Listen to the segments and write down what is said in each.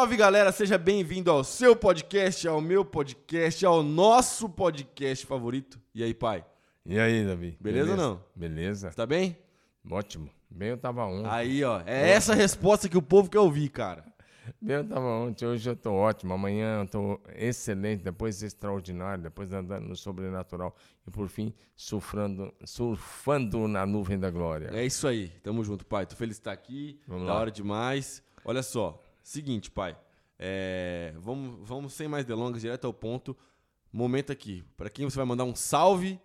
salve galera, seja bem-vindo ao seu podcast, ao meu podcast, ao nosso podcast favorito. E aí, pai? E aí, Davi? Beleza, ou não? Beleza. Tá bem? Ótimo. Bem, eu tava ontem. Aí, ó, é essa resposta que o povo quer ouvir, cara. Bem, eu tava ontem, hoje eu tô ótimo, amanhã eu tô excelente, depois extraordinário, depois andando no sobrenatural e por fim surfando, surfando na nuvem da glória. É isso aí, tamo junto, pai. Tô feliz de estar aqui, Vamos da lá. hora demais. Olha só, seguinte, pai, é, vamos, vamos sem mais delongas, direto ao ponto. Momento aqui, pra quem você vai mandar um salve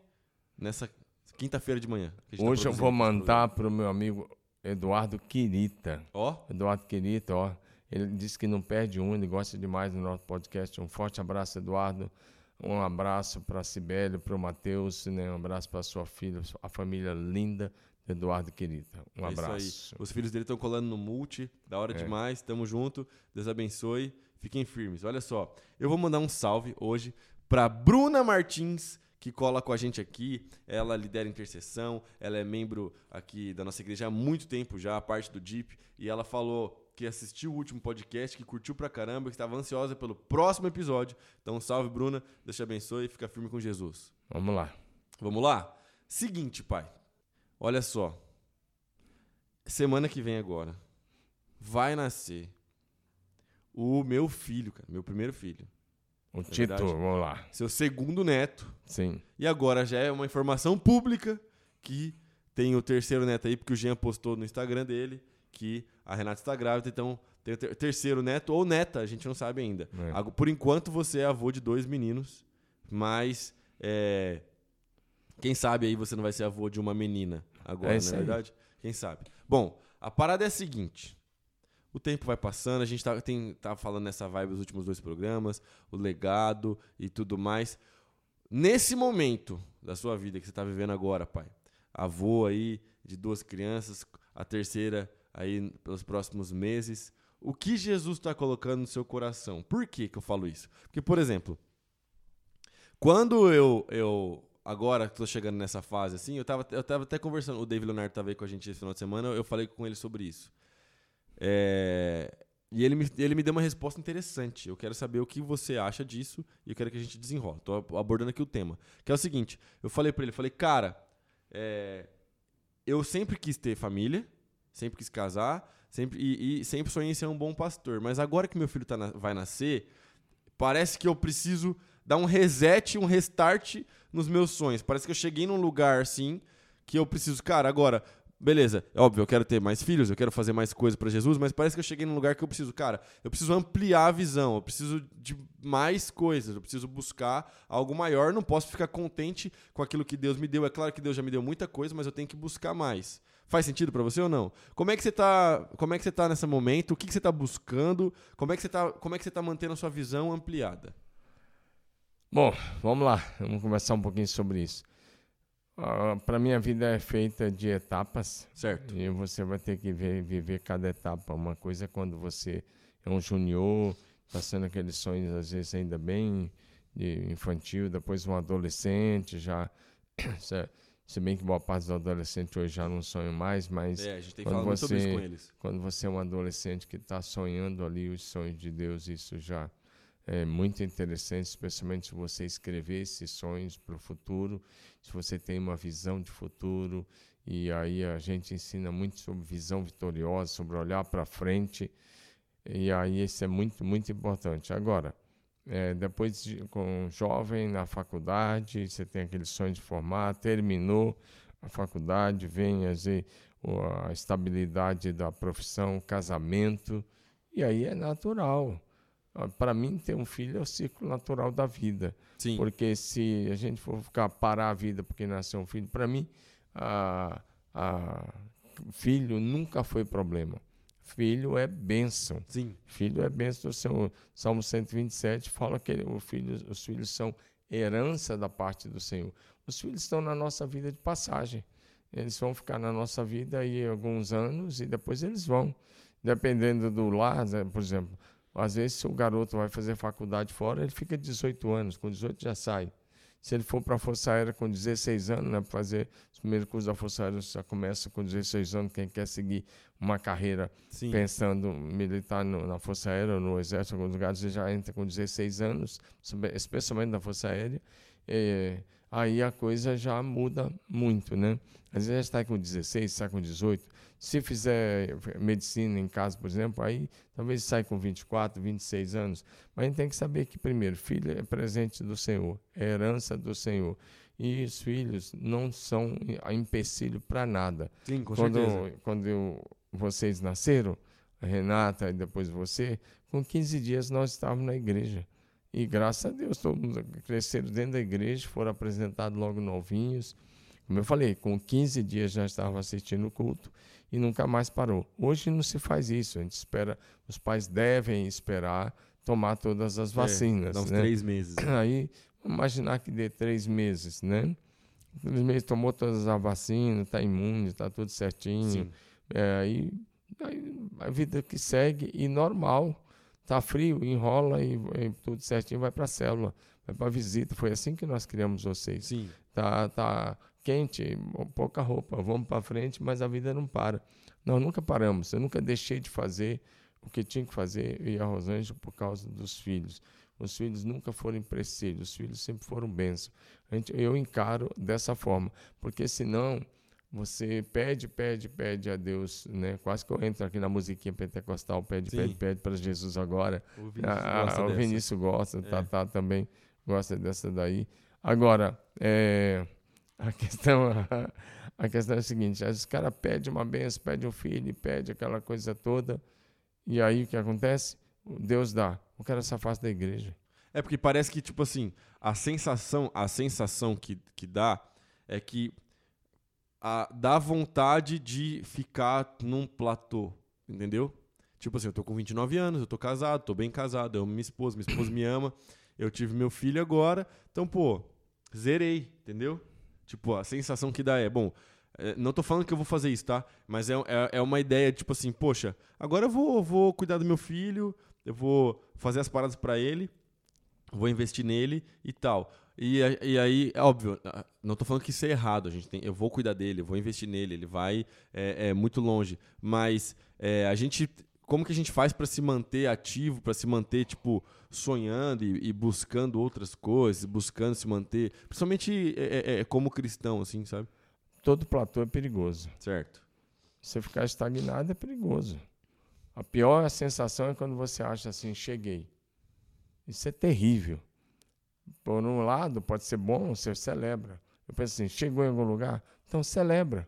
nessa quinta-feira de manhã. tá Hoje eu vou mandar pro meu amigo Eduardo Quirita. Ó, Eduardo Quirita, ó, ele disse que não perde um, ele gosta demais do nosso podcast. Um forte abraço, Eduardo. Um abraço para Sibélio, para o Matheus, né? um abraço para sua filha, a família linda Eduardo Quirita. Um É isso abraço. aí. Os filhos dele estão colando no multi, da hora É. demais, tamo junto. Deus abençoe. Fiquem firmes. Olha só, eu vou mandar um salve hoje pra Bruna Martins, que cola com a gente aqui. Ela lidera intercessão, ela é membro aqui da nossa igreja há muito tempo já, parte do DIP, e ela falou que assistiu o último podcast, que curtiu pra caramba, que estava ansiosa pelo próximo episódio. Então, salve, Bruna. Deus te abençoe e fica firme com Jesus. Vamos lá. Vamos lá? Seguinte, pai. Olha só. Semana que vem agora vai nascer o meu filho, cara, meu primeiro filho. O É título, verdade. vamos lá. Seu segundo neto. Sim. E agora já é uma informação pública que tem o terceiro neto aí, porque o Jean postou no Instagram dele que a Renata está grávida, então tem o ter- terceiro neto ou neta, a gente não sabe ainda. É. Por enquanto você é avô de dois meninos, mas é, quem sabe aí você não vai ser avô de uma menina agora, É não é verdade? Quem sabe? Bom, a parada é a seguinte. O tempo vai passando, a gente tá, tem, tá falando nessa vibe dos últimos dois programas, o legado e tudo mais. Nesse momento da sua vida que você está vivendo agora, pai, avô aí de duas crianças, a terceira aí pelos próximos meses, o que Jesus está colocando no seu coração? Por que, que eu falo isso? Porque, por exemplo, quando eu, eu agora que tô chegando nessa fase assim, eu tava, eu tava até conversando, o David Leonardo tava aí com a gente esse final de semana, eu falei com ele sobre isso. É, e ele me, ele me deu uma resposta interessante. Eu quero saber o que você acha disso e eu quero que a gente desenrole. Tô abordando aqui o tema. Que é o seguinte: eu falei pra ele, falei, cara, é, eu sempre quis ter família, sempre quis casar, sempre, e, e sempre sonhei em ser um bom pastor. Mas agora que meu filho tá na- vai nascer, parece que eu preciso dar um reset, um restart nos meus sonhos. Parece que eu cheguei num lugar assim que eu preciso, cara, agora, beleza, é óbvio, eu quero ter mais filhos, eu quero fazer mais coisas pra Jesus, mas parece que eu cheguei num lugar que eu preciso, cara, eu preciso ampliar a visão, eu preciso de mais coisas, eu preciso buscar algo maior, não posso ficar contente com aquilo que Deus me deu. É claro que Deus já me deu muita coisa, mas eu tenho que buscar mais. Faz sentido pra você ou não? Como é que você tá, como é que você tá nesse momento? O que, que você tá buscando? Como é que você tá, como é que você tá mantendo a sua visão ampliada? Bom, vamos lá. Vamos conversar um pouquinho sobre isso. Para mim, a vida é feita de etapas. Certo. E você vai ter que ver- viver cada etapa. Uma coisa é quando você é um junior, passando aqueles sonhos, às vezes, ainda bem infantil, depois um adolescente, já. se- bem que boa parte dos adolescentes hoje já não sonham mais, mas É, a gente tem quando falado muito sobre isso você- com eles. quando você é um adolescente que está sonhando ali os sonhos de Deus, isso já é muito interessante, especialmente se você escrever esses sonhos para o futuro, se você tem uma visão de futuro, e aí a gente ensina muito sobre visão vitoriosa, sobre olhar para frente, e aí isso é muito, muito importante. Agora, é, depois de, com jovem na faculdade, você tem aquele sonho de formar, terminou a faculdade, vem às a estabilidade da profissão, casamento, e aí é natural. Para mim, ter um filho é o ciclo natural da vida. Sim. Porque se a gente for ficar parar a vida porque nasceu um filho, para mim, a, a- filho nunca foi problema. Filho é bênção. Sim. Filho é bênção do Senhor. Salmo 127 fala que o filho, os filhos são herança da parte do Senhor. Os filhos estão na nossa vida de passagem. Eles vão ficar na nossa vida aí alguns anos e depois eles vão. Dependendo do lar, né, por exemplo, às vezes se o garoto vai fazer faculdade fora, ele fica 18 anos, com 18 já sai. Se ele for para a Força Aérea com 16 anos, né, fazer os primeiros cursos da Força Aérea, já começa com 16 anos, quem quer seguir uma carreira Sim. pensando militar no, na Força Aérea ou no Exército, em alguns lugares, já entra com 16 anos, especialmente na Força Aérea. É, aí a coisa já muda muito, né? Às vezes está com 16, está com 18. Se fizer medicina em casa, por exemplo, aí talvez sai com 24, 26 anos. Mas a gente tem que saber que, primeiro, filho é presente do Senhor, é herança do Senhor. E os filhos não são empecilho para nada. Sim, com quando, certeza. Quando eu, vocês nasceram, Renata e depois você, com 15 dias nós estávamos na igreja. E graças a Deus, todo mundo cresceram dentro da igreja, foram apresentados logo novinhos. Como eu falei, com 15 dias já estava assistindo o culto e nunca mais parou. Hoje não se faz isso, a gente espera, os pais devem esperar tomar todas as é, vacinas. É, uns né? três meses. Aí, imaginar que dê três meses, né? Três meses tomou todas as vacinas, está imune, está tudo certinho. É, aí, aí, a vida que segue e normal. Está frio, enrola e, e, tudo certinho, vai para a célula, vai para a visita. Foi assim que nós criamos vocês. Sim. Tá, tá quente, pouca roupa, vamos para frente, mas a vida não para. Nós nunca paramos, eu nunca deixei de fazer o que tinha que fazer, e a Rosângela, por causa dos filhos. Os filhos nunca foram empecilhos, os filhos sempre foram bênçãos. Eu encaro dessa forma, porque senão você pede, pede, pede a Deus, né? Quase que eu entro aqui na musiquinha pentecostal, pede, Sim. pede, pede para Jesus agora. O Vinícius ah, gosta, o Vinícius gosta é. Tatá também gosta dessa daí. Agora, é, a questão, a, a questão é a seguinte: às vezes o cara pede uma benção, pede um filho, pede aquela coisa toda, e aí o que acontece? Deus dá. O cara se afasta da igreja. É porque parece que, tipo assim, a sensação, a sensação que, que dá é que a, dá vontade de ficar num platô, entendeu? Tipo assim, eu tô com 29 anos, eu tô casado, tô bem casado, eu amo minha esposa, minha esposa me ama, eu tive meu filho agora, então, pô, zerei, entendeu? Tipo, a sensação que dá é, bom, é, não tô falando que eu vou fazer isso, tá? Mas é, é, é, uma ideia, tipo assim, poxa, agora eu vou, vou cuidar do meu filho, eu vou fazer as paradas para ele, vou investir nele e tal. E, e aí, é óbvio, não tô falando que isso é errado, a gente tem, eu vou cuidar dele, eu vou investir nele, ele vai é, é muito longe. Mas é, a gente como que a gente faz para se manter ativo, para se manter tipo sonhando e, e, buscando outras coisas, buscando se manter, principalmente é, é, é, como cristão, assim, sabe? Todo platô é perigoso. Certo. Você ficar estagnado é perigoso. A pior sensação é quando você acha assim, cheguei. Isso é terrível. Por um lado, pode ser bom, você celebra. Eu penso assim, chegou em algum lugar? Então celebra.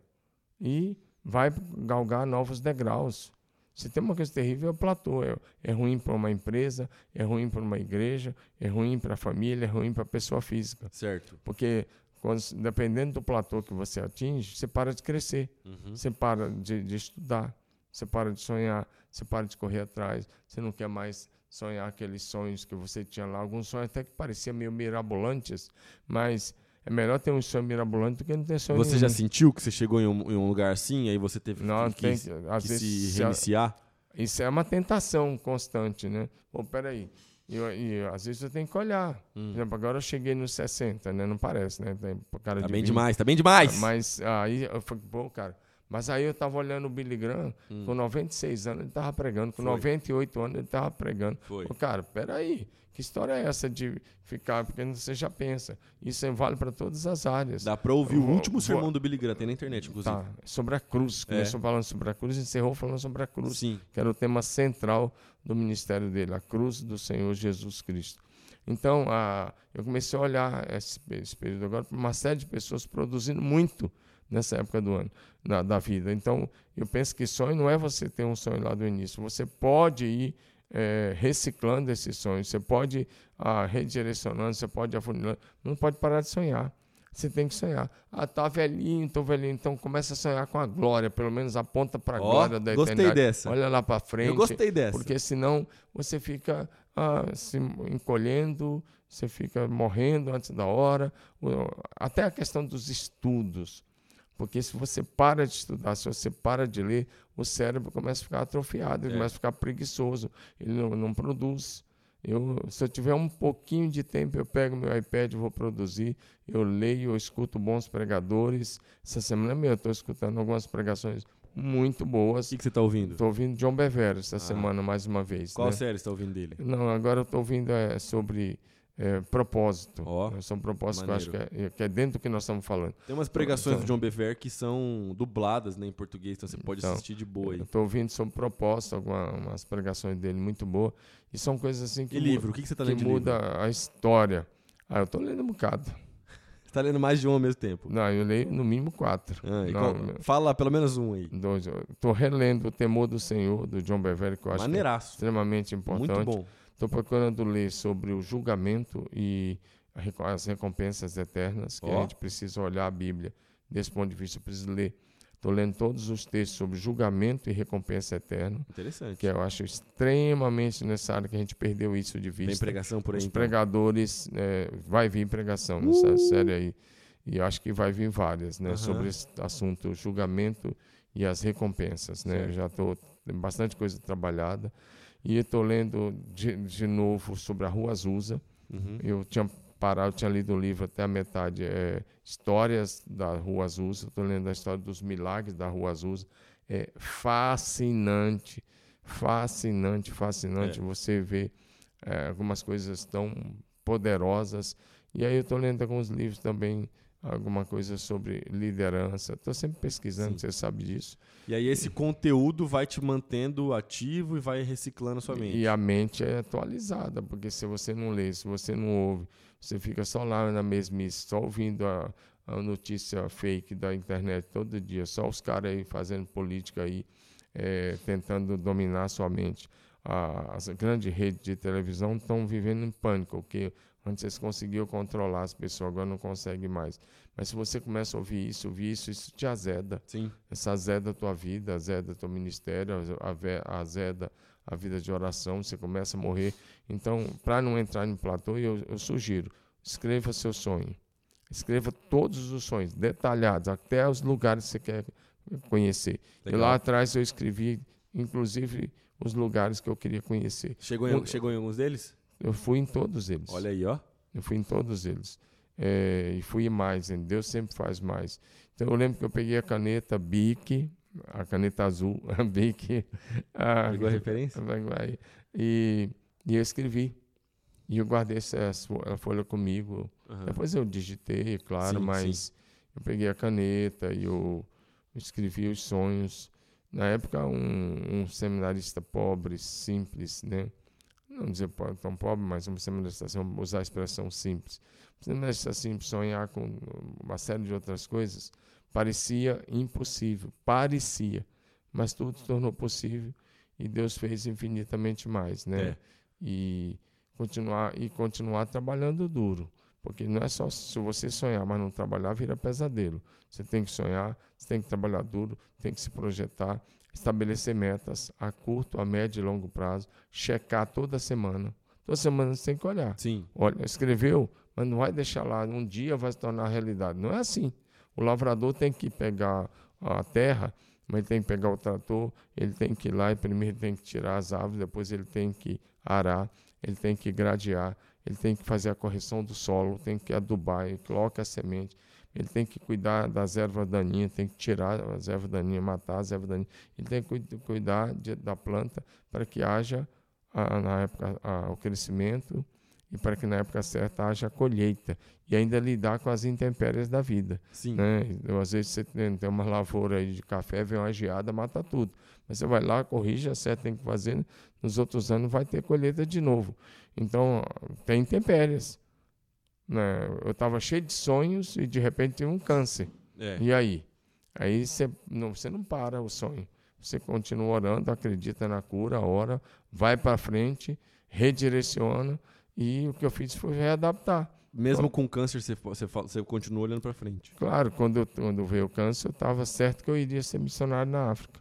E vai galgar novos degraus. Se tem uma coisa terrível, é o platô. É, é ruim para uma empresa, é ruim para uma igreja, é ruim para a família, é ruim para a pessoa física. Certo. Porque quando, dependendo do platô que você atinge, você para de crescer, uhum. você para de, de, estudar, você para de sonhar, você para de correr atrás, você não quer mais sonhar aqueles sonhos que você tinha lá. Alguns sonhos até que pareciam meio mirabolantes, mas é melhor ter um sonho mirabolante do que não ter sonho Você nenhum. já sentiu que você chegou em um, em um lugar assim, aí você teve não, que, tem, que, que se reiniciar? Isso é uma tentação constante, né? Pô, peraí. E, e às vezes você tem que olhar. Hum. Por exemplo, agora eu cheguei nos 60, né? Não parece, né? Tem cara tá de bem 20. demais, tá bem demais. Mas aí eu falei, pô, cara. Mas aí eu tava olhando o Billy Graham, hum. com 96 anos ele tava pregando, com Foi. 98 anos ele tava pregando. Foi. Pô, cara, peraí. Que história é essa de ficar? Porque você já pensa. Isso vale para todas as áreas. Dá para ouvir o último sermão do Billy Graham, tem na internet, inclusive. Tá, sobre a cruz. É. Começou é. falando sobre a cruz encerrou falando sobre a cruz. Sim. Que era o tema central do ministério dele, a cruz do Senhor Jesus Cristo. Então, a, eu comecei a olhar esse, esse período agora para uma série de pessoas produzindo muito nessa época do ano, da, da vida. Então, eu penso que sonho não é você ter um sonho lá do início. Você pode ir é, reciclando esses sonhos, você pode ah, redirecionando, você pode afunilando, não pode parar de sonhar. Você tem que sonhar. Ah, tá velhinho, tô velhinho. Então começa a sonhar com a glória, pelo menos aponta para a oh, glória da gostei eternidade. Dessa. Olha lá para frente. Eu gostei dessa. Porque senão você fica ah, se encolhendo, você fica morrendo antes da hora. Até a questão dos estudos. Porque se você para de estudar, se você para de ler, o cérebro começa a ficar atrofiado, ele é. começa a ficar preguiçoso, ele não, não produz. Eu, se eu tiver um pouquinho de tempo, eu pego meu iPad, vou produzir, eu leio, eu escuto bons pregadores. Essa semana mesmo eu estou escutando algumas pregações muito boas. O que, que você está ouvindo? Estou ouvindo John Bevere essa ah. semana, mais uma vez. Qual né? série você está ouvindo dele? Não, agora eu estou ouvindo é, sobre é, propósito. Oh, são propósitos maneiro. que eu acho que é, que é, dentro do que nós estamos falando. Tem umas pregações então, do John Bevere que são dubladas né, em português, então você pode então, assistir de boa aí. Estou ouvindo sobre propósito, algumas pregações dele muito boas. E são coisas assim que, e livro? O que, que você está lendo que muda livro? a história. Ah, eu estou lendo um bocado. Você está lendo mais de um ao mesmo tempo? Não, eu leio no mínimo quatro. Ah, Não, qual, fala pelo menos um aí. Dois. Estou relendo O Temor do Senhor, do John Bevere, que eu acho é extremamente importante. Muito bom. Estou procurando ler sobre o julgamento e as recompensas eternas, que oh. a gente precisa olhar a Bíblia desse ponto de vista, eu preciso ler. Estou lendo todos os textos sobre julgamento e recompensa eterna. Interessante. Que eu acho extremamente necessário que a gente perdeu isso de vista. Tem pregação por aí. Os então. pregadores, é, vai vir pregação uh! nessa série aí. E acho que vai vir várias, né? Sobre esse assunto, julgamento e as recompensas, né? Já estou bastante coisa trabalhada. E estou lendo de, de novo sobre a Rua Azusa. Uhum. Eu tinha parado, eu tinha lido o livro até a metade, é, Histórias da Rua Azusa. Estou lendo a história dos milagres da Rua Azusa. É fascinante, fascinante, fascinante. É. Você vê é, algumas coisas tão poderosas. E aí eu estou lendo alguns livros também alguma coisa sobre liderança. Estou sempre pesquisando, Sim. você sabe disso. E aí esse conteúdo vai te mantendo ativo e vai reciclando a sua mente. E a mente é atualizada, porque se você não lê, se você não ouve, você fica só lá na mesmice, só ouvindo a, a notícia fake da internet todo dia, só os caras aí fazendo política aí, é, tentando dominar a sua mente. A, as grandes redes de televisão estão vivendo em pânico, porque Antes você conseguiu controlar as pessoas, agora não consegue mais. Mas se você começa a ouvir isso, ouvir isso, isso te azeda. Sim. Essa azeda a tua vida, azeda teu ministério, azeda a vida de oração, você começa a morrer. Então, para não entrar em platô, eu, eu sugiro, escreva seu sonho. Escreva todos os sonhos, detalhados, até os lugares que você quer conhecer. Legal. E lá atrás eu escrevi, inclusive, os lugares que eu queria conhecer. Chegou em, chegou em alguns deles? Eu fui em todos eles. Olha aí, ó. Eu fui em todos eles. É, e fui mais, hein? Deus sempre faz mais. Então eu lembro que eu peguei a caneta Bic, a caneta azul, a Bic. A, Pegou a referência? E, e eu escrevi. E eu guardei essa, essa folha comigo. Uhum. Depois eu digitei, claro, sim, mas sim. eu peguei a caneta e eu escrevi os sonhos. Na época, um, um seminarista pobre, simples, né? Não dizer tão pobre, mas uma usar a expressão simples. Seminarista simples, sonhar com uma série de outras coisas, parecia impossível, parecia, mas tudo se tornou possível e Deus fez infinitamente mais, né? É. E continuar e continuar trabalhando duro, porque não é só se você sonhar, mas não trabalhar vira pesadelo. Você tem que sonhar, você tem que trabalhar duro, tem que se projetar estabelecer metas a curto, a médio e longo prazo, checar toda semana. Toda semana você tem que olhar. Sim. Olha, escreveu, mas não vai deixar lá, um dia vai se tornar realidade. Não é assim. O lavrador tem que pegar a terra, mas ele tem que pegar o trator, ele tem que ir lá e primeiro tem que tirar as árvores, depois ele tem que arar, ele tem que gradear, ele tem que fazer a correção do solo, tem que adubar, ele coloca a semente, ele tem que cuidar das ervas daninhas, tem que tirar as ervas daninhas, matar as ervas daninhas. Ele tem que cuidar de, da planta para que haja, a, na época, a, o crescimento e para que na época certa haja a colheita. E ainda lidar com as intempéries da vida. Sim. Né? Então, às vezes você tem, tem uma lavoura de café, vem uma geada, mata tudo. Mas você vai lá, corrige, acerta, tem que fazer. Nos outros anos vai ter colheita de novo. Então, tem intempéries. Né? Eu estava cheio de sonhos e de repente tive um câncer. É. E aí? Aí você não, você não para o sonho. Você continua orando, acredita na cura, ora, vai para frente, redireciona. E o que eu fiz foi readaptar. Mesmo com câncer, você, você, você continua olhando para frente? Claro, quando, quando veio o câncer, eu estava certo que eu iria ser missionário na África.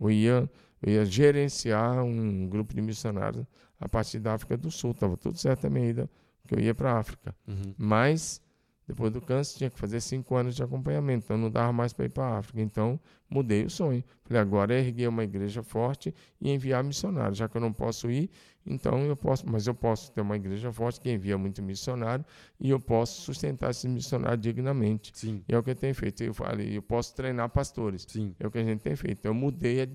Eu ia, eu ia gerenciar um grupo de missionários a partir da África do Sul. Estava tudo certo a minha ida que eu ia para a África. Uhum. Mas Depois do câncer, tinha que fazer cinco anos de acompanhamento, então não dava mais para ir para a África. Então, mudei o sonho. Falei, agora é erguer uma igreja forte e enviar missionários. Já que eu não posso ir, então eu posso, mas eu posso ter uma igreja forte que envia muito missionário e eu posso sustentar esses missionários dignamente. Sim. E é o que eu tenho feito. Eu falei, eu posso treinar pastores. Sim. É o que a gente tem feito. Eu mudei, a-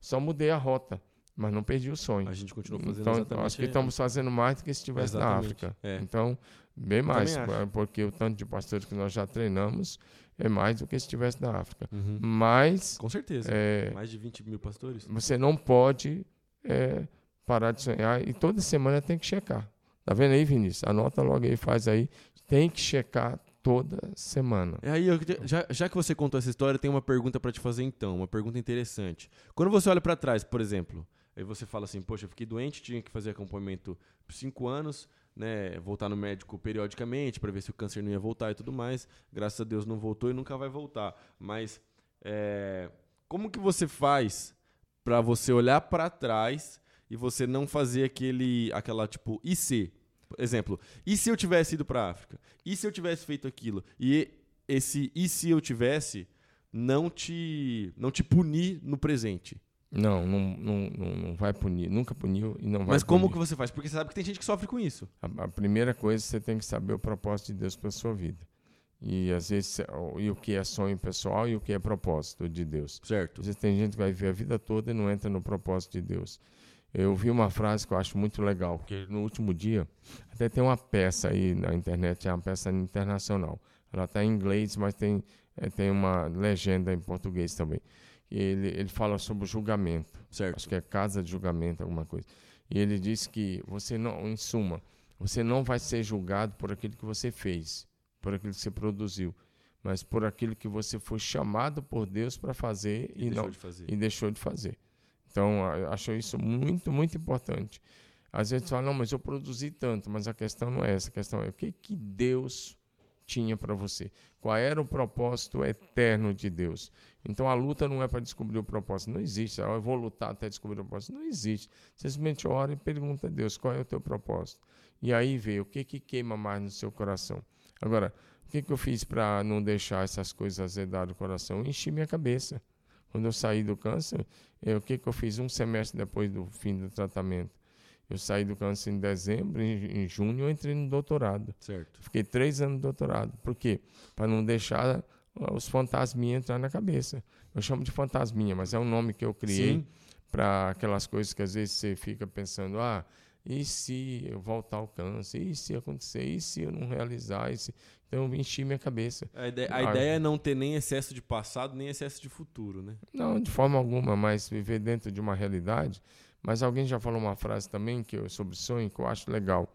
só mudei a rota, mas não perdi o sonho. A gente continua fazendo Então, exatamente. acho que estamos fazendo mais do que se estivesse na Exatamente, África. é. Então, bem mais, acho. porque o tanto de pastores que nós já treinamos é mais do que se estivesse na África. Uhum. Mas Com certeza. é, Mais de 20 mil pastores? você não pode é, parar de sonhar e toda semana tem que checar. Tá vendo aí, Vinícius? Anota logo aí, faz aí. Tem que checar toda semana. É aí, eu já, já que você contou essa história, tem uma pergunta pra te fazer então, uma pergunta interessante. Quando você olha pra trás, por exemplo, aí você fala assim, poxa, eu fiquei doente, tinha que fazer acompanhamento por cinco anos, né, voltar no médico periodicamente pra ver se o câncer não ia voltar e tudo mais. Graças a Deus não voltou e nunca vai voltar. Mas é, como que você faz pra você olhar pra trás e você não fazer aquele, aquela tipo, e se? Exemplo, e se eu tivesse ido pra África? E se eu tivesse feito aquilo? E esse e se eu tivesse não te não te punir no presente. Não, não, não, não, vai punir. Nunca puniu e não vai Mas como punir. que você faz? Porque você sabe que tem gente que sofre com isso. A, a primeira coisa, você tem que saber o propósito de Deus para sua vida. E às vezes, o- e o que é sonho pessoal e o que é propósito de Deus. Certo. Às vezes tem gente que vai viver a vida toda e não entra no propósito de Deus. Eu vi uma frase que eu acho muito legal, porque no último dia, até tem uma peça aí na internet, é uma peça internacional. Ela está em inglês, mas tem, eh, tem uma legenda em português também. Ele, ele fala sobre o julgamento Certo. acho que é casa de julgamento, alguma coisa. E ele diz que você não, em suma, você não vai ser julgado por aquilo que você fez, por aquilo que você produziu, mas por aquilo que você foi chamado por Deus para fazer E, e, deixou não de fazer. e deixou de fazer. Então, acho isso muito, muito importante. Às vezes fala, não, mas eu produzi tanto, mas a questão não é essa, a questão é o que, que Deus tinha para você. Qual era o propósito eterno de Deus? Então a luta não é para descobrir o propósito, não existe. Eu vou lutar até descobrir o propósito, não existe. Você simplesmente ora e pergunta a Deus qual é o teu propósito. E aí vê o que, que queima mais no seu coração. Agora, o que, que eu fiz para não deixar essas coisas azedar o coração? Eu enchi minha cabeça. Quando eu saí do câncer, eh, o que, que eu fiz um semestre depois do fim do tratamento? Eu saí do câncer em dezembro, em, em junho eu entrei no doutorado. Certo. Fiquei três anos no doutorado. Por quê? Para não deixar os fantasminhas entrar na cabeça. Eu chamo de fantasminha, mas é um nome que eu criei para aquelas coisas que às vezes você fica pensando, ah, e se eu voltar ao câncer? E se acontecer? E se eu não realizar? E se... Então eu enchi minha cabeça. A ideia, a Ah, ideia é não ter nem excesso de passado, nem excesso de futuro, né? Não, de forma alguma, mas viver dentro de uma realidade. Mas alguém já falou uma frase também que eu, sobre sonho que eu acho legal.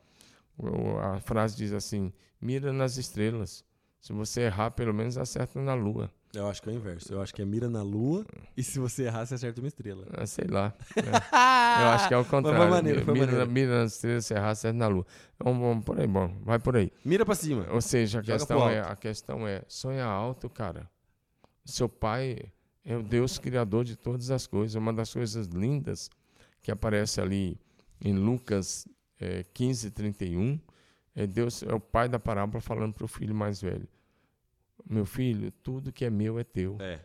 A frase diz assim: mira nas estrelas. Se você errar, pelo menos acerta na lua. Eu acho que é o inverso. Eu acho que é mira na lua e se você errar, você acerta uma estrela. Ah, sei lá. né? Eu acho que é o contrário. maneiro, foi mira, maneiro. mira nas estrelas, se errar, acerta na lua. Vamos, vamos por aí, bom. Vai por aí. Mira pra cima. Ou seja, a Joga questão, é, a questão é: sonha alto, cara. Seu pai é o Deus criador de todas as coisas. Uma das coisas lindas que aparece ali em Lucas é, 15, 31 é Deus, é o pai da parábola falando para o filho mais velho: Meu filho, tudo que é meu é teu. É.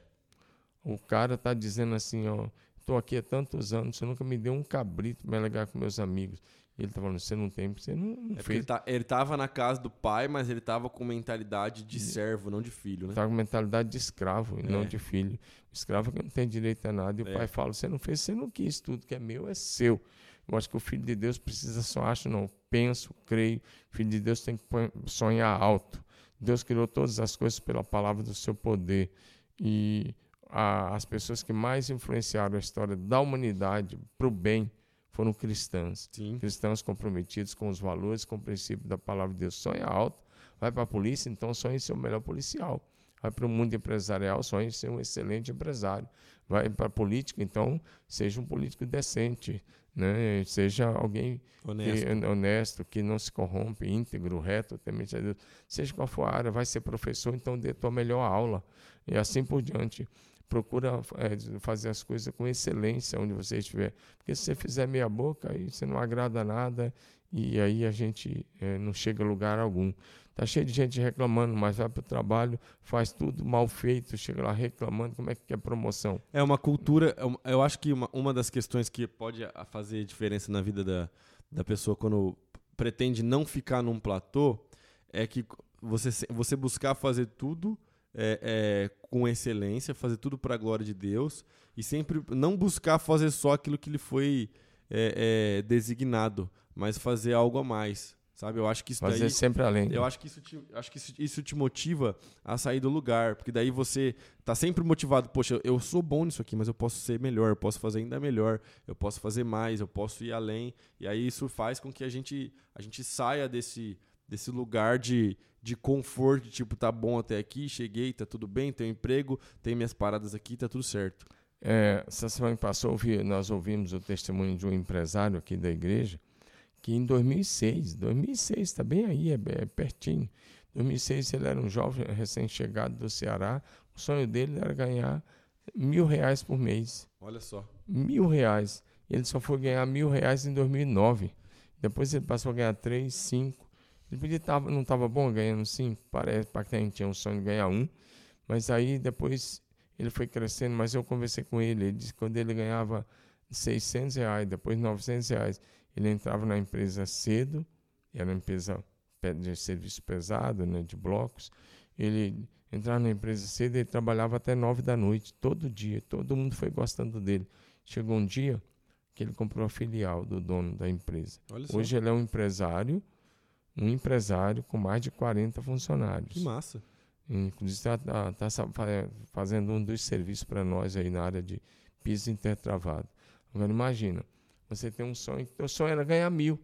O cara está dizendo assim: Ó, estou aqui há tantos anos, você nunca me deu um cabrito para legar com meus amigos. E ele está falando: Você não tem, você não, não É fez. ele, tá, ele tava na casa do pai, mas ele tava com mentalidade de servo, não de filho, né? Tá com mentalidade de escravo e não É. de filho. O escravo que não tem direito a nada. E o É. pai fala: você não fez, você não quis. Tudo que é meu é seu. Eu acho que o filho de Deus precisa só acho, não. Penso, creio. O filho de Deus tem que sonhar alto. Deus criou todas as coisas pela palavra do seu poder. E a- as pessoas que mais influenciaram a história da humanidade para o bem foram cristãs Sim. cristãos comprometidos com os valores, com o princípio da palavra de Deus. Sonha alto, vai para a polícia, então sonhe ser o melhor policial. Vai para o mundo empresarial, sonhe ser um excelente empresário. Vai para a política, então seja um político decente, né? seja alguém Honesto. que, honesto, que não se corrompe, íntegro, reto, temente a Deus. Seja qual for a área, vai ser professor, então dê tua melhor aula. E assim por diante. Procura eh, fazer as coisas com excelência onde você estiver. Porque se você fizer meia boca, aí você não agrada nada e aí a gente é, não chega a lugar algum. Tá cheio de gente reclamando, mas vai para o trabalho, faz tudo mal feito, chega lá reclamando, como é que é promoção? É uma cultura, é eu acho que uma, uma das questões que pode fazer diferença na vida da, da pessoa quando pretende não ficar num platô é que você, você buscar fazer tudo é, é, com excelência, fazer tudo para a glória de Deus e sempre não buscar fazer só aquilo que lhe foi é, é designado, mas fazer algo a mais. Sabe? Eu acho que isso Fazer daí, sempre além. Eu acho que isso te, acho que isso, isso, te motiva a sair do lugar, porque daí você tá sempre motivado, poxa, eu sou bom nisso aqui, mas eu posso ser melhor, eu posso fazer ainda melhor, eu posso fazer mais, eu posso ir além. E aí isso faz com que a gente a gente saia desse desse lugar de, de conforto, de, tipo, tá bom até aqui, cheguei, tá tudo bem, tenho emprego, tenho minhas paradas aqui, tá tudo certo. É, essa semana que passou, nós ouvimos o testemunho de um empresário aqui da igreja, que em 2006, 2006 está bem aí, é, é pertinho. 2006 ele era um jovem recém-chegado do Ceará. O sonho dele era ganhar mil reais por mês. Olha só. Mil reais. Ele só foi ganhar mil reais em 2009. Depois ele passou a ganhar três, cinco. Ele podia tava, não estava bom ganhando cinco. Parece para quem tinha um sonho de ganhar um. Mas aí depois ele foi crescendo. Mas eu conversei com ele. Ele disse que quando ele ganhava 600 reais, depois 900 reais, ele entrava na empresa cedo, era uma empresa de serviço pesado, né, de blocos. Ele entrava na empresa cedo e trabalhava até nove da noite, todo dia. Todo mundo foi gostando dele. Chegou um dia que ele comprou a filial do dono da empresa. Hoje ele é um empresário, um empresário com mais de 40 funcionários. Que massa. Inclusive está tá, tá fazendo um dos serviços para nós aí na área de piso intertravado. Agora imagina, você tem um sonho, o sonho era ganhar mil.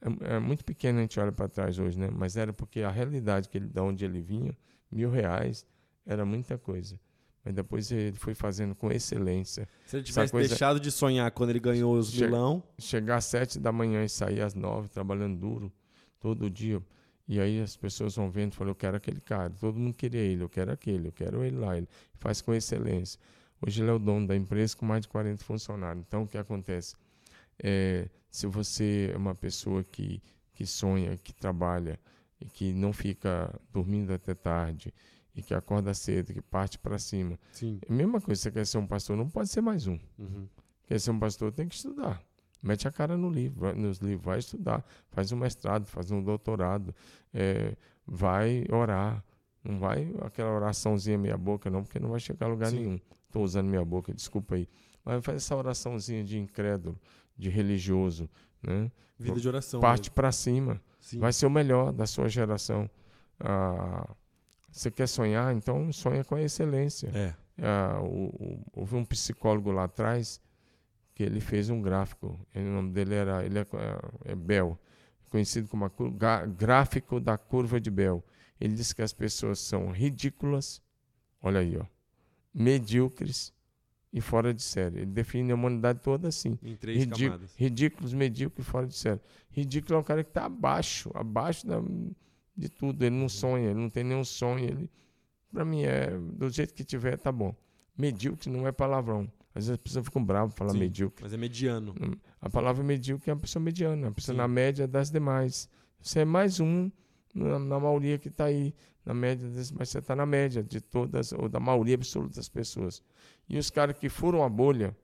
É, é muito pequeno a gente olha para trás hoje, né? Mas era porque a realidade que ele, da onde ele vinha, mil reais, era muita coisa. Mas depois ele foi fazendo com excelência. Se ele tivesse coisa... deixado de sonhar quando ele ganhou os che milão... Chegar às sete da manhã e sair às nove, trabalhando duro, todo dia. E aí as pessoas vão vendo e falam, eu quero aquele cara. Todo mundo queria ele, eu quero aquele, eu quero ele lá. Ele faz com excelência. Hoje ele é o dono da empresa com mais de 40 funcionários. Então, o que acontece? É, se você é uma pessoa que, que sonha, que trabalha e que não fica dormindo até tarde e que acorda cedo, que parte para cima. Sim. É a mesma coisa, você quer ser um pastor, não pode ser mais um. Uhum. Quer ser um pastor, tem que estudar. Mete a cara no livro, nos livros, vai estudar, faz um mestrado, faz um doutorado, é, vai orar. Não vai aquela oraçãozinha meia boca, não, porque não vai chegar a lugar Sim. nenhum estou usando minha boca, desculpa aí. Mas faz essa oraçãozinha de incrédulo, de religioso, né? Vida de oração. Parte para cima. Sim. Vai ser o melhor da sua geração. Ah, você quer sonhar? Então sonha com a excelência. É. Ah, o, o, houve um psicólogo lá atrás que ele fez um gráfico. O nome dele era ele é, é Bell, conhecido como a, gráfico da curva de Bell. Ele disse que as pessoas são ridículas. Olha aí, ó medíocres e fora de série. Ele define a humanidade toda assim. Em três Ridí camadas. Ridículos, medíocres e fora de série. Ridículo é um cara que está abaixo, abaixo da, de tudo. Ele não uhum. sonha, ele não tem nenhum sonho. Ele, para mim, é do jeito que tiver, tá bom. Medíocre não é palavrão. Às vezes as pessoas ficam bravas falar Sim, medíocre. Mas é mediano. Hum, a palavra medíocre é uma pessoa mediana, uma pessoa Sim. na média das demais. Você é mais um na, na maioria que está aí na média, mas você está na média de todas, ou da maioria absoluta das pessoas. E os caras que furam a bolha,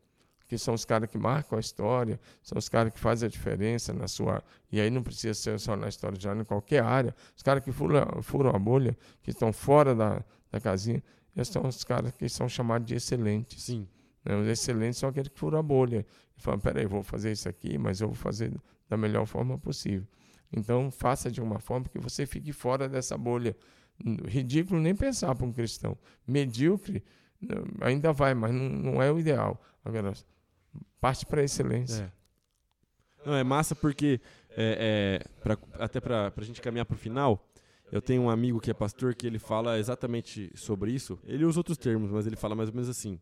que são os caras que marcam a história, são os caras que fazem a diferença na sua. E aí não precisa ser só na história, já em qualquer área. Os caras que furam, furam a bolha, que estão fora da, da casinha, esses são os caras que são chamados de excelentes. Sim. Né? Os excelentes são aqueles que furam a bolha. E falam: peraí, vou fazer isso aqui, mas eu vou fazer da melhor forma possível. Então, faça de uma forma que você fique fora dessa bolha Ridículo nem pensar para um cristão. Medíocre ainda vai, mas não, não é o ideal. Agora, parte para a excelência. É. Não, é massa porque, é, é, pra, até para a gente caminhar para o final, eu tenho um amigo que é pastor que ele fala exatamente sobre isso. Ele usa outros termos, mas ele fala mais ou menos assim.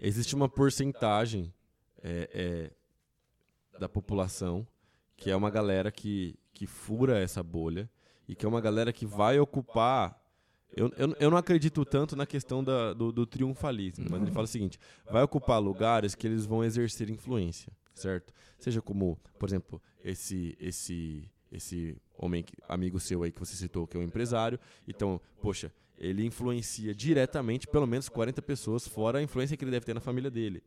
Existe uma porcentagem é, é da população que é uma galera que, que fura essa bolha e que é uma galera que vai ocupar eu, eu, eu não acredito tanto na questão da, do, do triunfalismo, mas ele fala o seguinte: vai ocupar lugares que eles vão exercer influência, certo? Seja como, por exemplo, esse esse esse homem amigo seu aí que você citou, que é um empresário. Então, poxa, ele influencia diretamente pelo menos 40 pessoas, fora a influência que ele deve ter na família dele.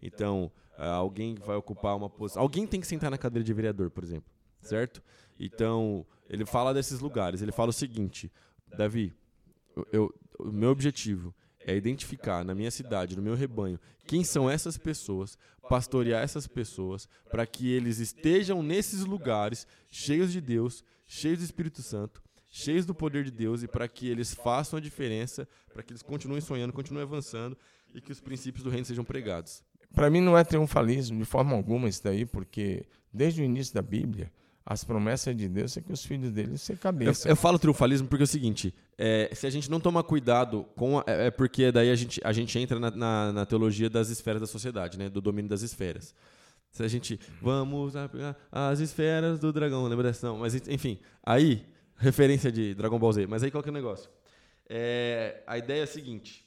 Então, ah, alguém vai ocupar uma posição. Alguém tem que sentar na cadeira de vereador, por exemplo, certo? Então, ele fala desses lugares. Ele fala o seguinte: Davi, eu, o meu objetivo é identificar na minha cidade, no meu rebanho, quem são essas pessoas, pastorear essas pessoas, para que eles estejam nesses lugares cheios de Deus, cheios do Espírito Santo, cheios do poder de Deus e para que eles façam a diferença, para que eles continuem sonhando, continuem avançando e que os princípios do reino sejam pregados. Para mim não é triunfalismo de forma alguma isso daí, porque desde o início da Bíblia, as promessas de Deus é que os filhos dele ser cabeça. Eu, eu falo triunfalismo porque é o seguinte: é, se a gente não tomar cuidado com. A, é, é porque daí a gente, a gente entra na, na, na, teologia das esferas da sociedade, né? Do domínio das esferas. Se a gente. Vamos as esferas do dragão, lembra dessa? Não, mas enfim. Aí, referência de Dragon Ball Z. Mas aí qual que é o negócio? É, a ideia é a seguinte.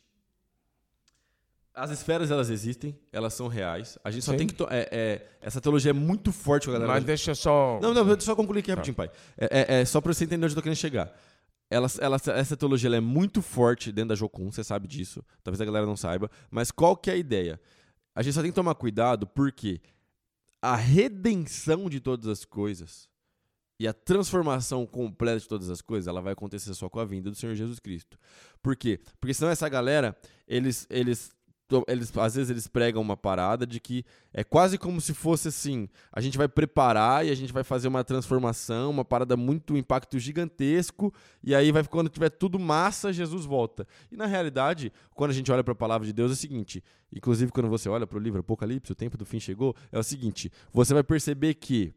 As esferas, elas existem, elas são reais. A gente só Sim. tem que. É, é, essa teologia é muito forte com a galera. Mas deixa eu só. Não, não, deixa eu só concluir aqui tá. rapidinho, pai. É, é, é só pra você entender onde eu tô querendo chegar. Ela, ela, essa teologia é muito forte dentro da Jocum, você sabe disso. Talvez a galera não saiba. Mas qual que é a ideia? A gente só tem que tomar cuidado porque a redenção de todas as coisas e a transformação completa de todas as coisas, ela vai acontecer só com a vinda do Senhor Jesus Cristo. Por quê? Porque senão essa galera, eles, eles eles às vezes eles pregam uma parada de que é quase como se fosse assim, a gente vai preparar e a gente vai fazer uma transformação, uma parada muito um impacto gigantesco, e aí vai quando tiver tudo massa, Jesus volta. E na realidade, quando a gente olha para a palavra de Deus é o seguinte, inclusive quando você olha para o livro Apocalipse, o tempo do fim chegou, é o seguinte, você vai perceber que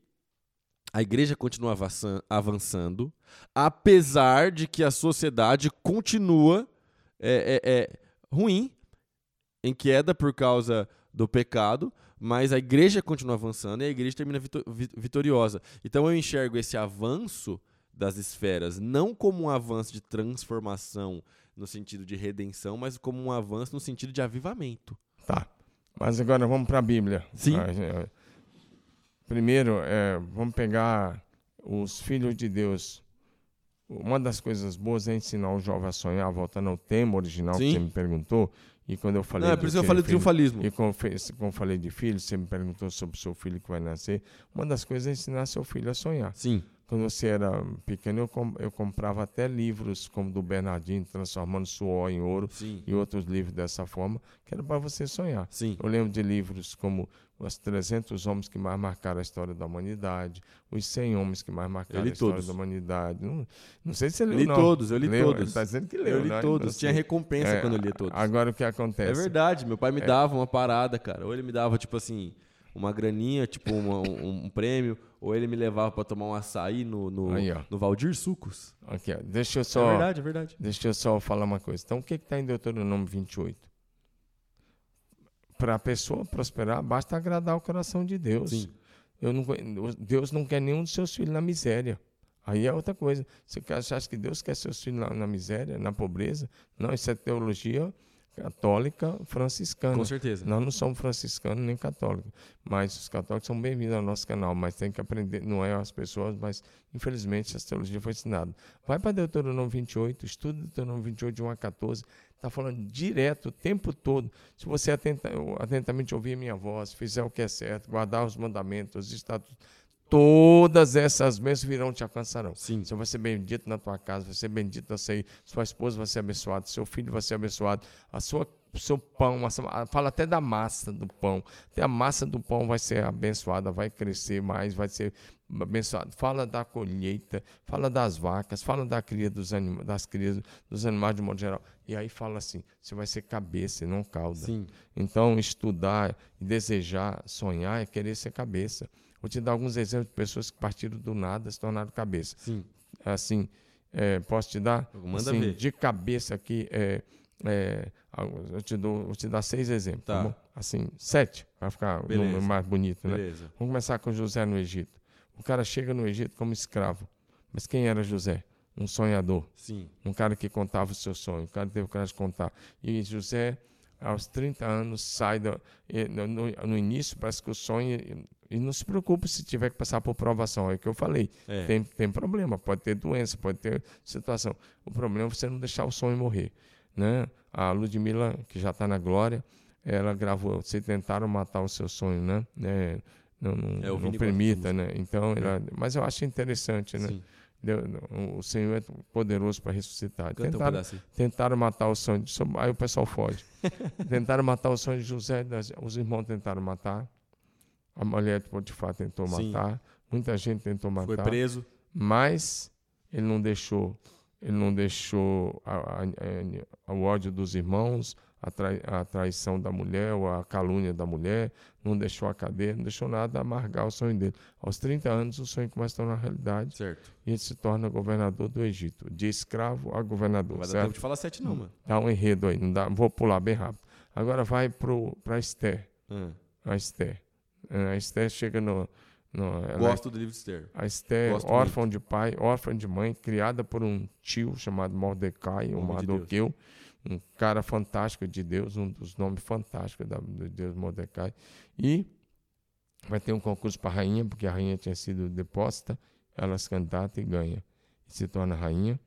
a igreja continua avançando, apesar de que a sociedade continua é, é, é ruim, em queda por causa do pecado, mas a igreja continua avançando e a igreja termina vitoriosa. Então eu enxergo esse avanço das esferas não como um avanço de transformação no sentido de redenção, mas como um avanço no sentido de avivamento. Tá. Mas agora vamos para a Bíblia. Sim. Primeiro, é, vamos pegar os filhos de Deus. Uma das coisas boas é ensinar o jovem a sonhar, voltando ao tema original Sim. que você me perguntou. E quando eu falei. Não, é por isso que eu falei triunfalismo. E como, como falei de filho, você me perguntou sobre o seu filho que vai nascer. Uma das coisas é ensinar seu filho a sonhar. Sim. Quando você era pequeno, eu, com, eu comprava até livros como do Bernardinho, Transformando Suor em Ouro, Sim. e outros livros dessa forma, que era para você sonhar. Sim. Eu lembro de livros como Os 300 Homens que Mais Marcaram a História da Humanidade, Os 100 Homens que Mais Marcaram a História todos. da Humanidade. Não, não sei se você leu, li não. todos, eu li leu, todos. Está dizendo que leu, Eu li né? todos. Tinha recompensa é, quando eu li todos. Agora, o que acontece? É verdade, meu pai me é. dava uma parada, cara. Ou ele me dava, tipo assim uma graninha, tipo uma, um, um, prêmio, ou ele me levava para tomar um açaí no, no, Aí, no Valdir Sucos. Aqui, ó. Deixa eu só. É verdade, é verdade. Deixa eu só falar uma coisa. Então, o que está em Deuteronômio 28? Para a pessoa prosperar, basta agradar o coração de Deus. Sim. Eu não, Deus não quer nenhum dos seus filhos na miséria. Aí é outra coisa. Você acha que Deus quer seus filhos na, na miséria, na pobreza? Não, isso é teologia católica franciscana. Com certeza. Nós não somos franciscanos nem católicos, mas os católicos são bem-vindos ao nosso canal, mas tem que aprender, não é as pessoas, mas infelizmente essa teologia foi ensinada. Vai para Deuteronômio 28, estuda Deuteronômio 28 de 1 a 14, está falando direto o tempo todo. Se você atenta, atentamente ouvir a minha voz, fizer o que é certo, guardar os mandamentos, os estatutos, todas essas bênçãos virão te alcançarão. Sim. Você vai ser bendito na tua casa, vai ser bendito na sua, sua esposa vai ser abençoada, seu filho vai ser abençoado, a sua seu pão, fala até da massa do pão. Até a massa do pão vai ser abençoada, vai crescer mais, vai ser abençoada. Fala da colheita, fala das vacas, fala da cria dos anima, das crias dos animais de modo geral. E aí fala assim: você vai ser cabeça e não cauda. Sim. Então, estudar, desejar, sonhar é querer ser cabeça. Vou te dar alguns exemplos de pessoas que partiram do nada se tornaram cabeça. Sim. Assim, é, posso te dar? Manda assim, ver. De cabeça aqui, é, é, eu te dou, vou te dar seis exemplos. Tá. tá assim, sete, vai ficar o número mais bonito, Beleza. né? Vamos começar com José no Egito. O cara chega no Egito como escravo. Mas quem era José? um sonhador. Sim. Um cara que contava o seu sonho. O cara teve coragem de contar. E José, aos 30 anos, sai do, no, no, início, parece que o sonho. E não se preocupe se tiver que passar por provação. É o que eu falei. É. Tem, tem problema, pode ter doença, pode ter situação. O problema é você não deixar o sonho morrer. Né? A Ludmilla, que já está na glória, ela gravou. Vocês tentaram matar o seu sonho, né? É, não, não, É, não permita, né? Então, ela, mas eu acho interessante, né? Sim. Deus- o Senhor é poderoso para ressuscitar. Canta um Tentaram, tentaram matar o sonho de aí o pessoal foge. tentaram matar o sonho de José, os irmãos tentaram matar. A mulher de Potifar tentou Sim. matar. Muita gente tentou matar Foi preso. mas ele não deixou ele não deixou a- a- a- o ódio dos irmãos a, trai- a traição da mulher ou a calúnia da mulher não deixou a cadeia não deixou nada amargar o sonho dele aos 30 anos o sonho começa a tornar realidade Certo. e ele se torna governador do Egito de escravo a governador Não vai dar tempo de falar sete, não, mano. dá um enredo aí não dá vou pular bem rápido agora vai para Esther Ah. a Esther a Esther chega no, no ela é Gosto do livro de Esther. a Esther, Gosto órfã de pai, órfã de mãe, criada por um tio chamado Mordecai, ou Homem de Mardoqueu, um cara fantástico de Deus, um dos nomes fantásticos da, do Deus Mordecai. E vai ter um concurso para rainha, porque a rainha tinha sido deposta, ela se candidata e ganha. E se torna rainha,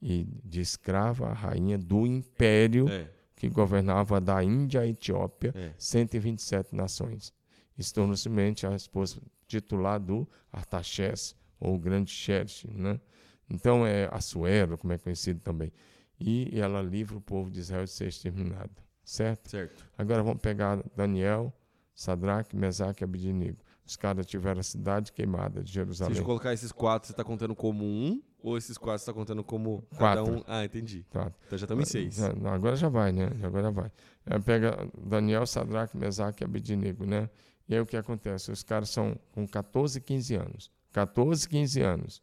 e de escrava, a rainha do império É. que governava da Índia à Etiópia, É. 127 nações. E se tornou simplesmente a esposa titular do Artaxerxes, ou grande Xerxes, né? Então é Assuero, como é conhecido também. E ela livra o povo de Israel de ser exterminado, certo? Certo. Agora vamos pegar Daniel, Sadraque, Mesaque e Abednego. Os caras tiveram a cidade queimada de Se a Jerusalém. gente colocar esses quatro, você tá contando como um? Ou esses quatro você tá contando como cada Quatro. um? Ah, entendi. Tá. Então já estamos em seis. Agora já vai, né? Agora vai. É, pega Daniel, Sadraque, Mesaque e Abednego, né? E aí o que acontece? Os caras são com 14, 15 anos. 14, 15 anos.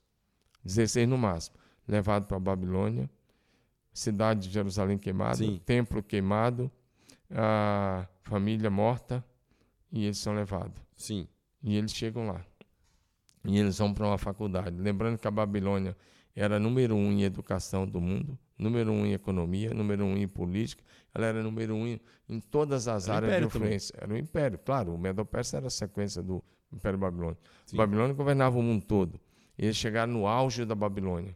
16 no máximo. Levado para a Babilônia. Cidade de Jerusalém queimada. Sim. Templo queimado. A família morta. E eles são levados. Sim. E eles chegam lá. E eles vão para uma faculdade. Lembrando que a Babilônia era número um em educação do mundo, número um em economia, número um em política. Ela era número um em, em todas as Era áreas de império também. influência. Era um império, claro. O Medo-Persa era a sequência do Império Babilônico. Sim. A Babilônia governava o mundo todo. E eles chegaram no auge da Babilônia.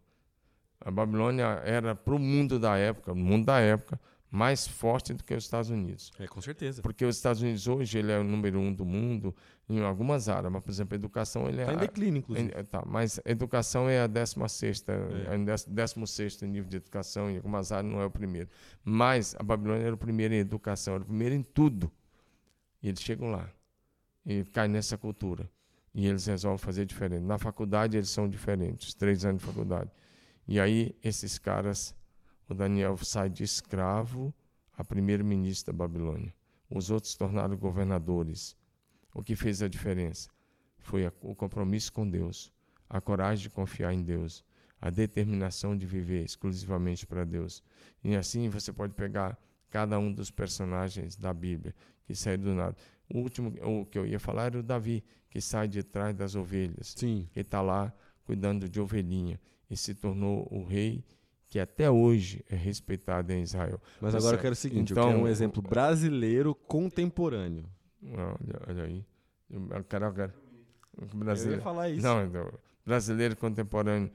A Babilônia era para o mundo da época, o mundo da época, mais forte do que os Estados Unidos. É, com certeza. Porque os Estados Unidos hoje ele é o número um do mundo em algumas áreas, mas por exemplo, educação ele é Tá em a- declínio, inclusive. é, tá, mas educação é a 16 É. é. o 16 nível de educação, em algumas áreas não é o primeiro. Mas a Babilônia era o primeiro em educação, era o primeiro em tudo. E eles chegam lá e caem nessa cultura. E eles resolvem fazer diferente. Na faculdade eles são diferentes, três anos de faculdade. E aí esses caras, o Daniel sai de escravo a primeiro-ministro da Babilônia. Os outros tornaram governadores. O que fez a diferença foi o compromisso com Deus, a coragem de confiar em Deus, a determinação de viver exclusivamente para Deus. E assim você pode pegar cada um dos personagens da Bíblia que saíram do nada. O último o que eu ia falar era o Davi, que sai de trás das ovelhas Sim. que está lá cuidando de ovelhinha e se tornou o rei que até hoje é respeitado em Israel. Mas agora eu quero o seguinte, Então, eu quero um exemplo brasileiro contemporâneo. Olha, olha aí. Eu quero, eu quero. Eu ia Brasileiro. falar isso. Não, não, brasileiro contemporâneo.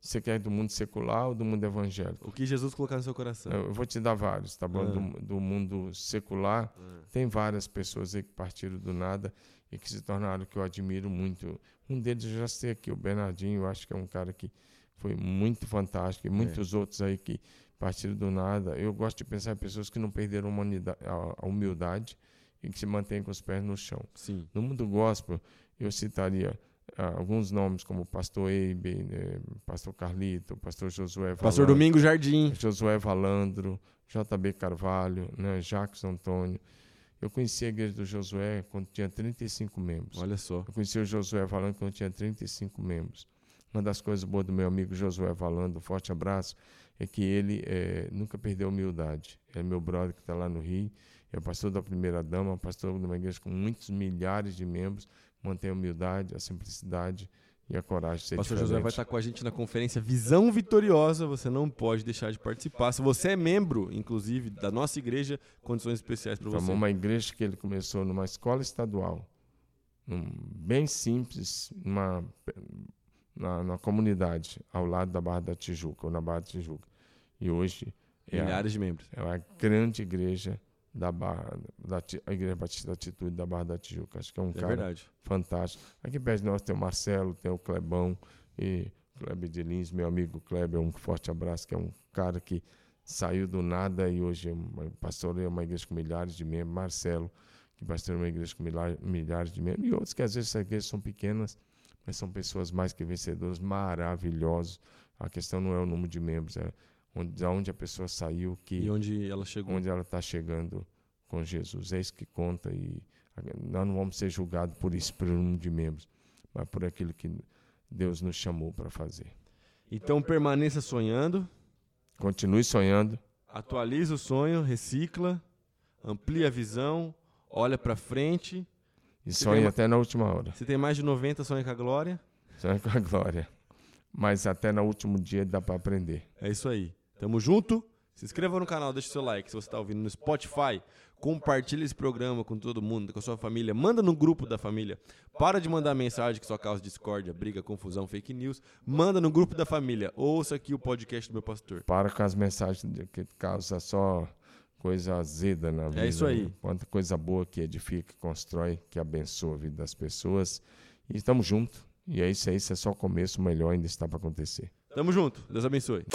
Você quer do mundo secular ou do mundo evangélico? O que Jesus colocar no seu coração. Eu vou te dar vários, tá bom? Ah. Do, do mundo secular, Ah. tem várias pessoas aí que partiram do nada e que se tornaram que eu admiro muito. Um deles eu já sei aqui, o Bernardinho, eu acho que é um cara que foi muito fantástico. E muitos outros aí que partiram do nada. Eu gosto de pensar em pessoas que não perderam a a- humildade e que se mantêm com os pés no chão. Sim. No mundo gospel, eu citaria ah, alguns nomes como Pastor Eibe, né, Pastor Carlito, Pastor Josué Pastor Valandro, Domingo Jardim. Josué Valandro, JB Carvalho, né, Jacques Antônio. Eu conheci a igreja do Josué quando tinha 35 membros. Olha só. Eu conheci o Josué Valando quando tinha 35 membros. Uma das coisas boas do meu amigo Josué Valando, um forte abraço, é que ele eh, nunca perdeu a humildade. É meu brother que está lá no Rio, é pastor da primeira dama, pastor de uma igreja com muitos milhares de membros, mantém a humildade, a simplicidade e a coragem de ser Pastor diferente. José vai estar com a gente na conferência Visão Vitoriosa. Você não pode deixar de participar. Se você é membro, inclusive, da nossa igreja, condições especiais para você. Formou uma igreja que ele começou numa escola estadual, num- bem simples, numa, na, na comunidade, ao lado da Barra da Tijuca, ou na Barra da Tijuca. E hoje é a, Milhares de membros. é uma grande igreja da Barra, da, a Igreja Batista da Atitude da Barra da Tijuca. Acho que é um É cara verdade. fantástico. Aqui perto de nós tem o Marcelo, tem o Clebão e Kleber de Lins, meu amigo Kleber, um forte abraço, que é um cara que saiu do nada e hoje é uma- pastoreia uma igreja com milhares de membros. Marcelo, que pastoreia uma igreja com milhares, milhares de membros. E outros que às vezes essas igrejas são pequenas, mas são pessoas mais que vencedoras, maravilhosos. A questão não é o número de membros, é onde, de onde a pessoa saiu, que E onde ela chegou. onde ela está chegando com Jesus. É isso que conta e nós não vamos ser julgados por isso, pelo número de membros, mas por aquilo que Deus nos chamou para fazer. Então permaneça sonhando, Continue sonhando, atualiza o sonho, recicla, amplia a visão, olha para frente. E uma- até na última hora. Se tem mais de 90, sonha com a glória. Sonhe com a glória. Mas até no último dia dá para aprender. É isso aí. Tamo junto. Se inscreva no canal, deixa o seu like. Se você está ouvindo no Spotify, compartilha esse programa com todo mundo, com a sua família. Manda no grupo da família. Para de mandar mensagem que só causa discórdia, briga, confusão, fake news. Manda no grupo da família. Ouça aqui o podcast do meu pastor. Para com as mensagens que causam só coisa azeda na vida. É isso aí. Quanta coisa boa que edifica, que constrói, que abençoa a vida das pessoas. E estamos juntos. E é isso aí, isso é só o começo, o melhor ainda está para acontecer. Tamo junto. Deus abençoe.